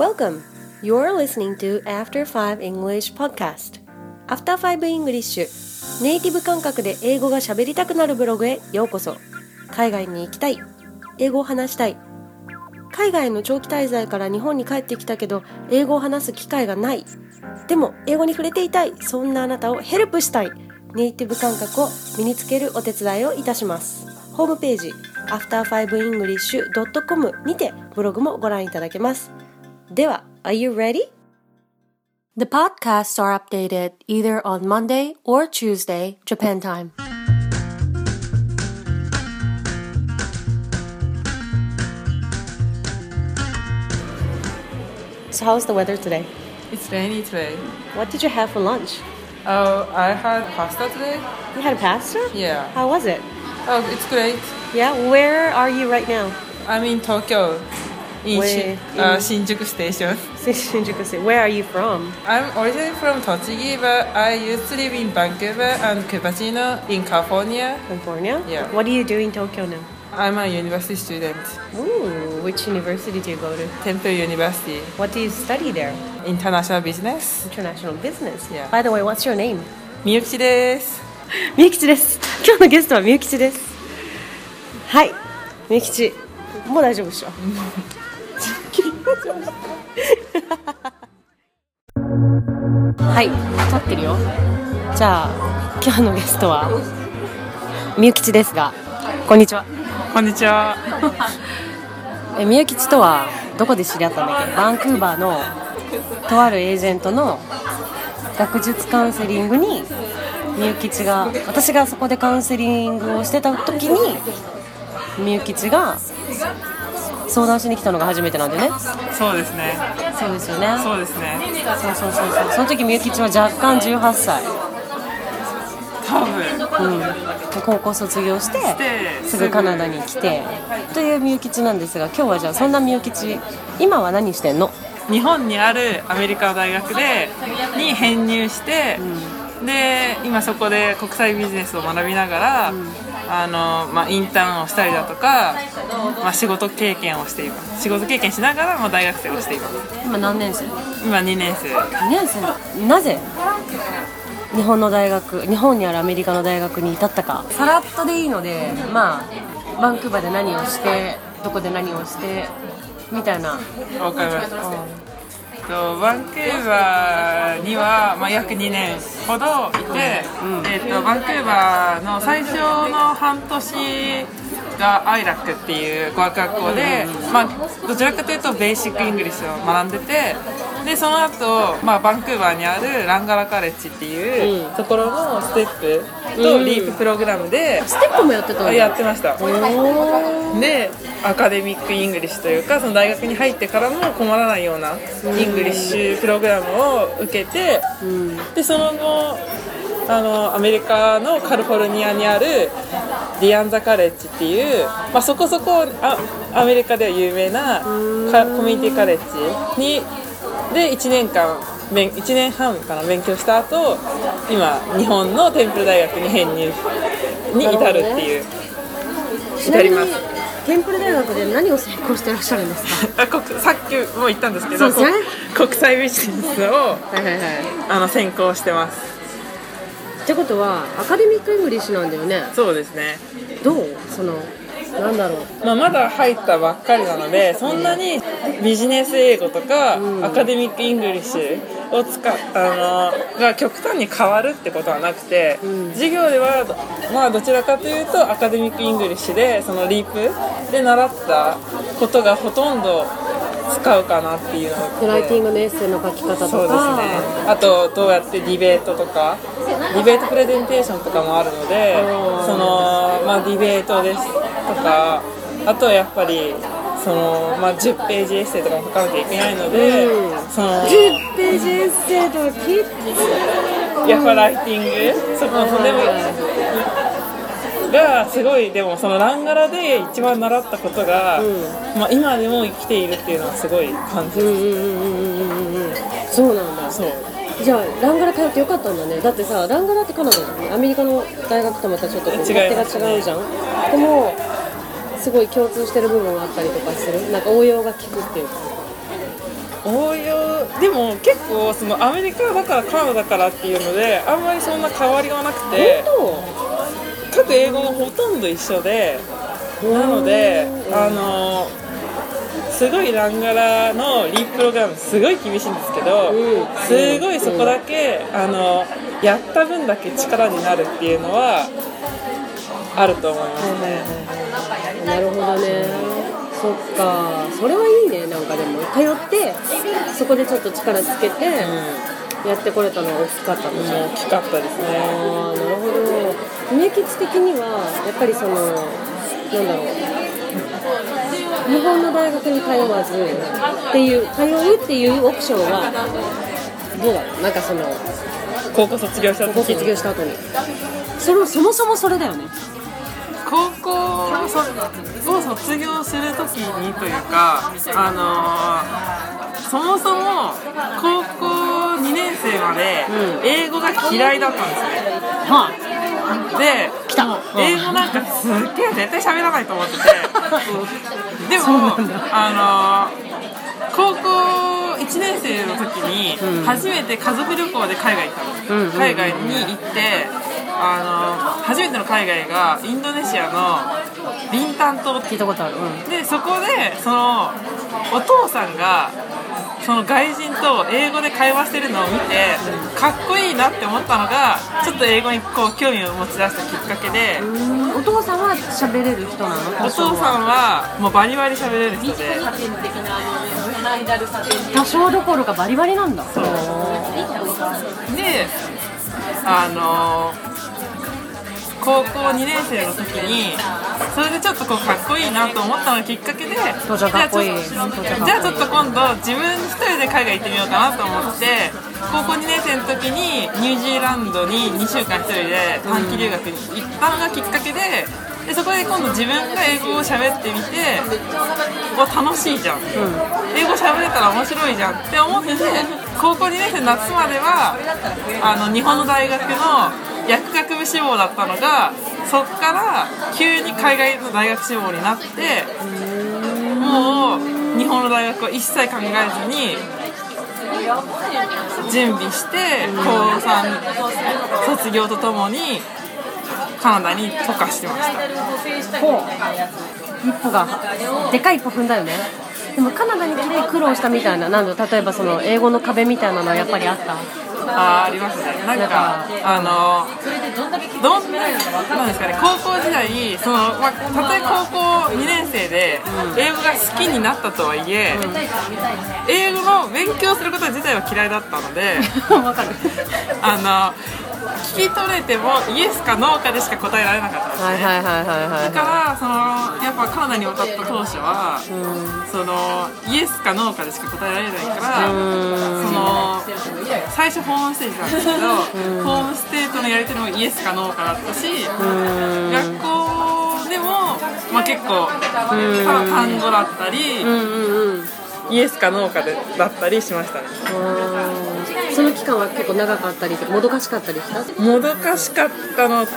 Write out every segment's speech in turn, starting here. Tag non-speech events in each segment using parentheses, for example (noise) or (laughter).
Welcome! You're listening to After 5 English Podcast. After 5 English. ネイティブ感覚で英語が喋りたくなるブログへようこそ。海外に行きたい。英語を話したい。海外の長期滞在から日本に帰ってきたけど英語を話す機会がない。でも英語に触れていたい。そんなあなたをヘルプしたい。ネイティブ感覚を身につけるお手伝いをいたします。ホームページ after5english.com にてブログもご覧いただけます。では Are you ready? The podcasts are updated either on Monday or Tuesday, Japan time. So, how's the weather today? It's rainy today. What did you have for lunch? Oh, I had pasta today. You had pasta? Yeah. How was it? Oh, it's great. Yeah, where are you right now? I'm in Tokyo, in, Where? Shin- uh, In- Shinjuku Station. Shinjuku City. Where are you from? I'm originally from Tochigi, but I used to live in Vancouver and Cupertino in California. California? Yeah. What do you do in Tokyo now? I'm a university student, Ooh, which university do you go to? Temple University, What do you study there? international business. International business. Yeah. By the way, what's your name? みゆきちです。みゆきちで(laughs) す。今日のゲストはみゆきちです。はい、みゆきち。もう大丈夫でしょ。 (laughs) (laughs) はい、撮ってるよ。じゃあ、今日のゲストはみゆきちですが、こんにちは。こんにちは。(laughs) えみゆきちとはどこで知り合ったんだっけ？バンクーバーのとあるエージェントの学術カウンセリングにみゆきちが私がそこでカウンセリングをしてた時にみゆきちが相談しに来たのが初めてなんでね。そうですね。そうですよね。そうですね。そうそうそうそう。その時みゆきちは若干18歳、多分。うん、高校卒業してですぐカナダに来てというみゆきちなんですが今日はじゃあそんなみゆきち今は何してんの？日本にあるアメリカの大学でに編入して、で今そこで国際ビジネスを学びながら、あのまあ、インターンをしたりだとか、まあ、仕事経験をしています。仕事経験しながら、まあ、大学生をしています。今何年生？今2年生。2年生？なぜ？日本の大学日本にあるアメリカの大学に至ったか。さらっとでいいのでまあバンクーバーで何をしてどこで何をしてみたいな。わかりましたとバンクーバーには、まあ、約2年ほどいて、えー、とバンクーバーの最初の半年が ILAC っていう語学学校で、まあ、どちらかというと basic English を学んでてでその後、まあバンクーバーにあるランガラカレッジっていうところのステップと LEAP プログラムで、ステップもやってたあやってました。おでacademic English というかその大学に入ってからも困らないような English program を受けてでその後あのアメリカのカリフォルニアにあるディアンザカレッジっていう、まあ、そこそこあアメリカでは有名なカコミュニティカレッジにで1年間勉1年半かな勉強した後今日本のテンプル大学に編入に至るっていう。ちなみに至ります。テンプル大学で何を専攻してらっしゃるんですか？(laughs) あ国さっきも言ったんですけどね。こ国際ビジネスをはいはいはい。あの専攻してます。ってことは academic English なんだよね。そうですね、どう？そのなんだろう。まあ、まだ入ったばっかりなのでそんなにビジネス英語とか、 academic English を使っあのが極端に変わるってことはなくて、授業では、まあ、どちらかというと academic English でその LEAP で習ったことがほとんど使うかなっていうのでライティングのエッセイの書き方とか。そうですね。あとどうやってディベートとかディベートプレゼンテーションとかもあるのでその、まあ、ディベートですとかあとはやっぱりその、まあ、10ページエッセイとかも書かなきゃいけないので、うん。その10ページエッセイとかきっやっぱライティングそのそれもがすごいでもそのランガラで一番習ったことが、まあ、今でも生きているっていうのはすごい感じそうなんだ。そう。じゃあランガラ通ってよかったんだね。だってさランガラってカナダじゃん。アメリカの大学とまたちょっとこう違いが違うじゃん。でもすごい共通してる部分があったりとかする？なんか応用が効くっていうか。応用でも結構そのアメリカだからカナダだからっていうのであんまりそんな変わりがなくて各英語がほとんど一緒でなのであのすごいランガラのリーププログラムすごい厳しいんですけど、すごいそこだけ、あのやった分だけ力になるっていうのはあると思いますね。なるほどね。そっか。それはいいねなんかでも。通ってそこでちょっと力つけてやってこれたのが大きかったのうん、大きかったですね。ああなるほど。梅吉的にはやっぱりそのなんだろう。日本の大学に通わずっていう通うっていうオプションはどうだろう？なんかその高校卒業した高校時に卒業した後に。それそもそもそれだよね高校を卒業する時にというかあのーそもそも高校2年生までうん英語が嫌いだったんですね、はで来た。英語なんかすっげえ絶対喋らないと思ってて。(laughs) でもあのー高校1年生の時にうん。初めて家族旅行で海外行ったんです、うんうんうん。海外に行ってあのー初めての海外がインドネシアのビンタン島聞いたことある。うん。でそこでそのお父さんがその外人と英語で会話してるのを見てかっこいいなって思ったのがちょっと英語にこう興味を持ち出したきっかけで。うん。お父さんは喋れる人なの？お父さんはもうバリバリ喋れる人で。多少どころかバリバリなんだ。そう。であの高校2年生の時にそれでちょっとこうかっこいいなと思ったのがきっかけで父ちゃんかっこいい。じゃあちょっと今度自分一人で海外行ってみようかなと思って高校2年生の時にニュージーランドに2週間一人で短期留学に行ったのがきっかけででそこで今度自分が英語を喋ってみてわ楽しいじゃん、英語喋れたら面白いじゃんって思って高校2年生の夏まではあの日本の大学の薬学部志望だったのがそっから急に海外の大学志望になってもう日本の大学を一切考えずに準備して高3卒業とともにカナダに渡航してました。ほう。一歩がでかい一歩踏んだよね。でもカナダに来て苦労したみたいななん例えばその英語の壁みたいなのはやっぱりあった？あーありますね。なんかあのどんなんですかね高校時代その、まあ、たとえ高校2年生で英語が好きになったとはいえ、英語の勉強すること自体は嫌いだったので (laughs) わかる。あの聞き取れてもイエスかノーかでしか答えられなかったんですはいはいはいはいはい。だからそのやっぱカナダに渡った当初は、そのイエスかノーかでしか答えられないから、その最初ホームステージなんですけど、ホームステートのやり取りもイエスかノーかだったし、学校でも、まあ、結構単語だったり、うんうんうん。イエスかノーかでだったりしましたね。うんその期間は結構長かったりもどかしかったりした？もどかしかったのと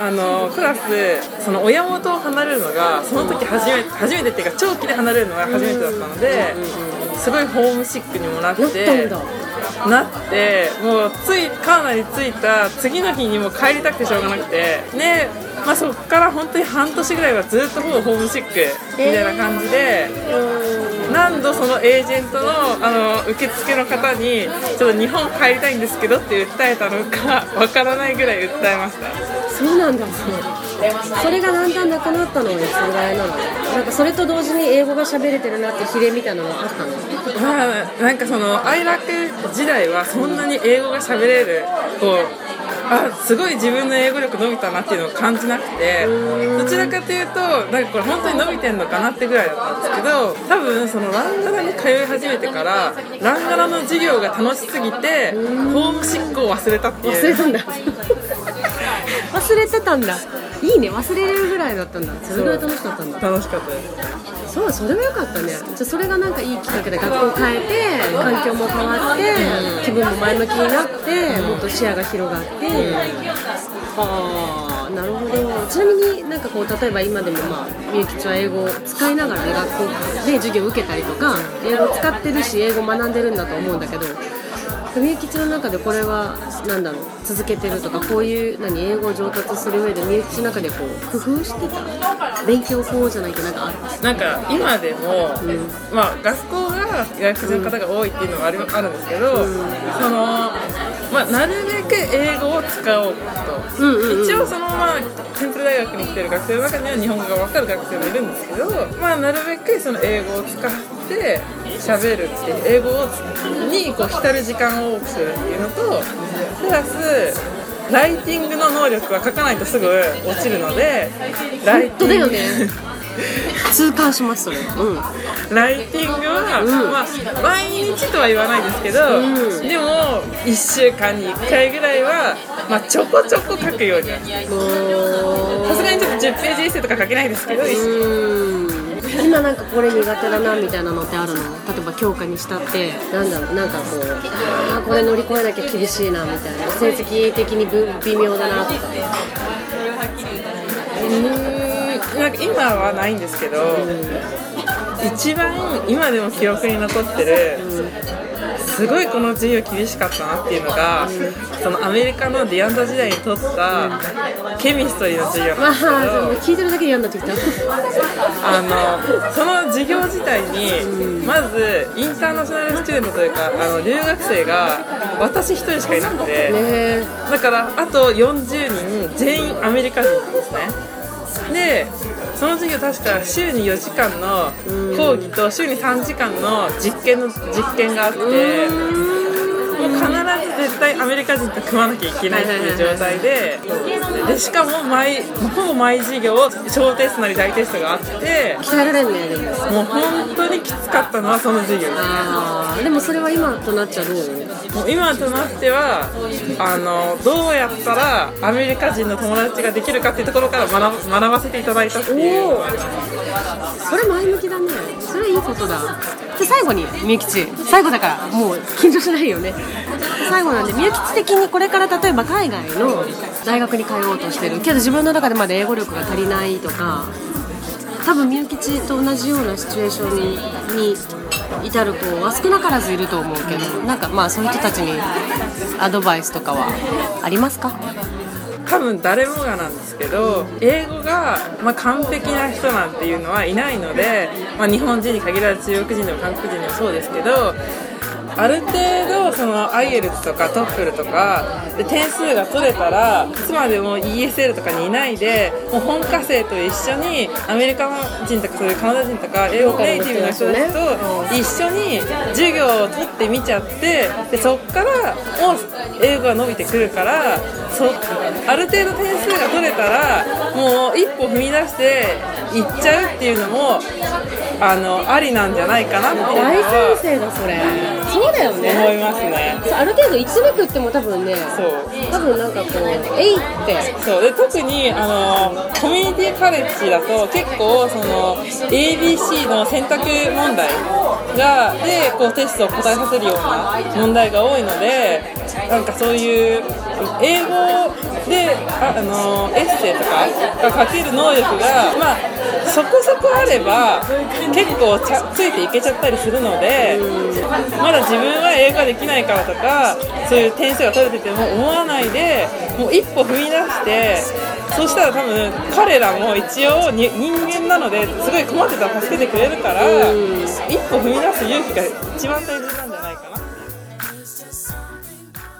あのクラスその親元を離れるのがその時初めて初めてっていうか長期で離れるのが初めてだったのですごいホームシックにもなってなってもうついカナダに着いた次の日にもう帰りたくてしょうがなくてで、まあ、そこから本当に半年ぐらいはずっとほぼホームシックみたいな感じで。何度そのエージェントのあの受付の方にちょっと日本帰りたいんですけどって訴えたのかわからないぐらい訴えました。そうなんだ。それがだんだんなくなったのはいつぐらいなの？なんかそれと同時に英語が喋れてるなって比例みたいなのがあったの？まあなんかその愛楽時代はそんなに英語が喋れるこうあすごい自分の英語力伸びたなっていうのを感じなくてどちらかというとなんかこれ本当に伸びてんのかなってぐらいだったんですけど多分そのランガラに通い始めてからランガラの授業が楽しすぎてホームシックを忘れたっていう。忘れたんだ忘れてたんだいいね忘れれるぐらいだったんだ。それぐらい楽しかったんだ。楽しかったです。そうそれは良かったね。じゃあそれがなんかいいきっかけで学校を変えて環境も変わって気分も前向きになってもっと視野が広がって。はあなるほど。ちなみになんかこう例えば今でもまあみゆきちは英語を使いながらね学校で授業を受けたりとか英語を使ってるし英語を学んでるんだと思うんだけどみゆきちの中でこれはなんだろう続けてるとかこういう何英語を上達する上でみゆの中でこう工夫してた。勉強法じゃないけどなんかあるなんか今でも、まあ、学校が外国人の方が多いっていうのはある,、あるんですけど、その、まあ、なるべく英語を使おうと、うんうんうん。一応そのまあテンプル大学に来てる学生の中には日本語が分かる学生もいるんですけど、まあ、なるべくその英語を使って喋るっていう英語をにこう浸る時間を多くするっていうのとプラスライティングの能力は書かないとすぐ落ちるのでライティング (laughs) 痛感しますそれ。うん。ライティングは、うんまあ、毎日とは言わないですけど、うん。でも1週間に1回ぐらいは、まあ、ちょこちょこ書くようになるさすがにちょっと10ページエッセイとか書けないですけど、うん。今なんかこれ苦手だなみたいなのってあるの？例えば教科にしたってなんだろう？なんかこうあーこれ乗り越えなきゃ厳しいなみたいな。成績的にぶ微妙だなとかなんか今はないんですけど、一番今でも記憶に残ってる、すごいこの授業厳しかったなっていうのが、そのアメリカのディアンザ時代に取ったケミストリーの授業まあなんですけど。聞いてるだけで嫌になってきたあのその授業自体にまずインターナショナルスチューデントというかあの留学生が私一人しかいなくてねだからあと40人全員アメリカ人なんですねでその授業確か週に4時間の講義と週に3時間の実験の実験があって。必ず絶対アメリカ人と組まなきゃいけないっていう状態ででしかも毎ほぼ毎授業小テストなり大テストがあって鍛えられんねでももう本当にきつかったのはその授業。でもそれは今となっちゃどうもう今となってはあのどうやったらアメリカ人の友達ができるかっていうところから学ばせていただいたっていう。おそれ前向きだね。それいいことだで最後にみゆきち最後だからもう緊張しないよね。最後なんでみゆきち的にこれから例えば海外の大学に通おうとしてるけど自分の中でまだ英語力が足りないとか多分みゆきちと同じようなシチュエーションに至る子は少なからずいると思うけどなんかまあそういう人たちにアドバイスとかはありますか？多分誰もがなんですけど英語が、ま、完璧な人なんていうのはいないので、まあ、日本人に限らず中国人でも韓国人でもそうですけどある程度その IELTS とか TOEFL とかで点数が取れたらいつまでも ESL とかにいないでもう本科生と一緒にアメリカ人とかそういうカナダ人とか英語ネイティブの人たちと一緒に授業を取ってみちゃってでそっからもう英語が伸びてくるからそある程度点数が取れたらもう一歩踏み出していっちゃうっていうのもあのありなんじゃないかなって大は先生だそれそうだよ思ねいますね。ある程度1めくっても多分ねそう多分なんかこう「えい!」ってそうで特にあのコミュニティカレッジだと結構その ABC の選択問題がでこうテストを答えさせるような問題が多いのでなんかそういう英語でああのエッセイとかが書ける能力がまあそこそこあれば結構ちゃついていけちゃったりするのでまだ自分は英語ができないからとかそういう点数が取れてても思わないでもう一歩踏み出してそしたら多分彼らも一応に人間なのですごい困ってたら助けてくれるから一歩踏み出す勇気が一番大事なんじゃないかな。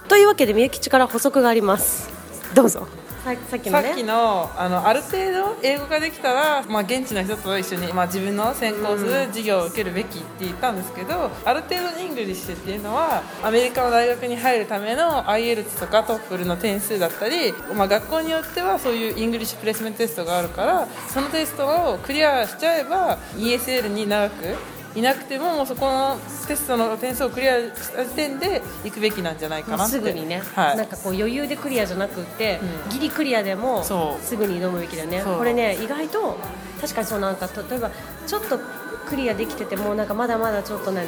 というわけでみゆきちから補足があります。どうぞ。ささっきのねさっきのあのある程度英語ができたら、まあ、現地の人と一緒に、まあ、自分の専攻する授業を受けるべきって言ったんですけど、ある程度 English っていうのはアメリカの大学に入るための IELTS とか TOEFL の点数だったり、まあ、学校によってはそういう English placement test があるからそのテストをクリアしちゃえば ESL に長くいなくてももうそこのテストの点数をクリアした時点で行くべきなんじゃないかなって。すぐにね、はい、なんかこう余裕でクリアじゃなくって、うんギリクリアでもすぐに挑むべきだよね。これね意外と確かにそうなんか例えばちょっとクリアできててもなんかまだまだちょっと何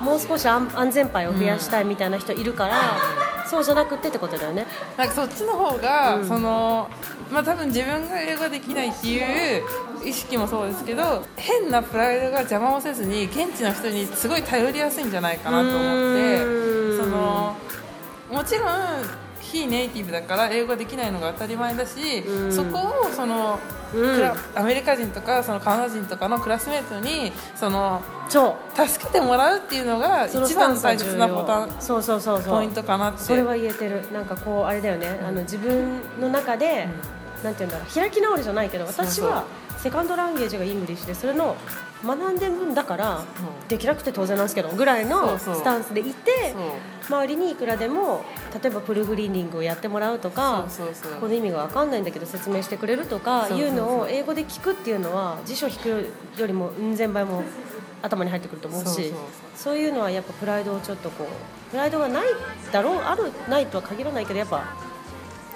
もう少し安安全牌を増やしたいみたいな人いるから、そうじゃなくてってことだよね。なんかそっちの方が、そのまあ多分自分が英語できないっていう意識もそうですけど変なプライドが邪魔をせずに現地の人にすごい頼りやすいんじゃないかなと思ってそのもちろん非ネイティブだから英語できないのが当たり前だし、そこをその、アメリカ人とかそのカナダ人とかのクラスメートにその助けてもらうっていうのが一番大切なボタン。そうそうそうポイントかなって。それは言えてる。なんかこうあれだよね、あの自分の中で、なんていうんだろう開き直るじゃないけど私は second language が English でそれの学んでるんだから、できなくて当然なんですけどぐらいのスタンスでいて周りにいくらでも例えば proofreading をやってもらうとかこの意味が分かんないんだけど説明してくれるとかいうのを英語で聞くっていうのは辞書引くよりもうん千倍も頭に入ってくると思うしそういうのはやっぱプライドをちょっとこうプライドがないだろうあるないとは限らないけどやっぱ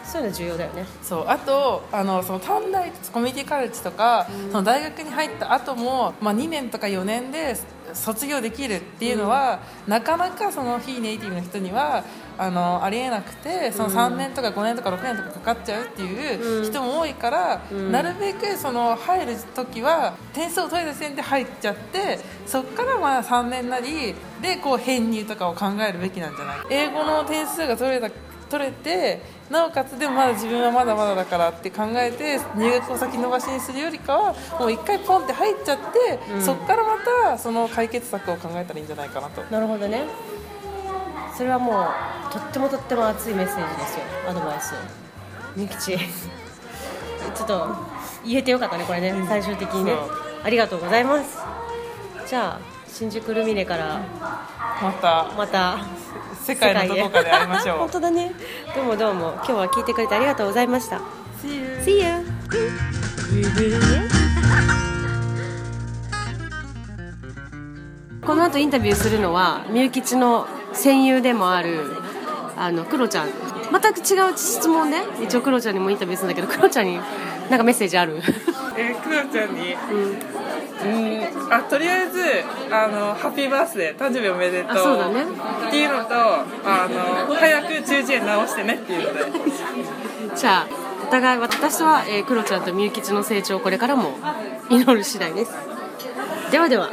そういうの重要だよね。そう。あとあのその短大コミュニティカレッジとか、その大学に入った後も、まあ、2年とか4年で卒業できるっていうのは、なかなかその非ネイティブの人にはあのありえなくてその3年とか5年とか6年とかかかっちゃうっていう人も多いから、なるべくその入る時は点数を取れた時点で入っちゃってそこからまあ3年なりでこう編入とかを考えるべきなんじゃない英語の点数が取れた取れてなおかつでもまだ自分はまだまだだからって考えて入学を先延ばしにするよりかはもう一回ポンって入っちゃって、そこからまたその解決策を考えたらいいんじゃないかなと。なるほどね。それはもうとってもとっても熱いメッセージですよ。アドバイス。みきちちょっと言えてよかったねこれね。最終的にね。ありがとうございます。じゃあ新宿ルミネから。また。また世界のどこかで会いましょう。(laughs) 本当だね。どうもどうも。今日は聞いてくれてありがとうございました。See you See you! この後インタビューするのはみゆきちの戦友でもあるあのクロちゃん。全く違う質問で一応クロちゃんにもインタビューするんだけどクロちゃんになんかメッセージある？えー、クロちゃんに？うんあとりあえずあのハッピーバースデー誕生日おめでとう。あそうだね。っていうのとあの早く中耳炎直してねっていうので。(laughs) じゃあお互い私は、えー、クロちゃんとみゆきちの成長をこれからも祈る次第です。ではでは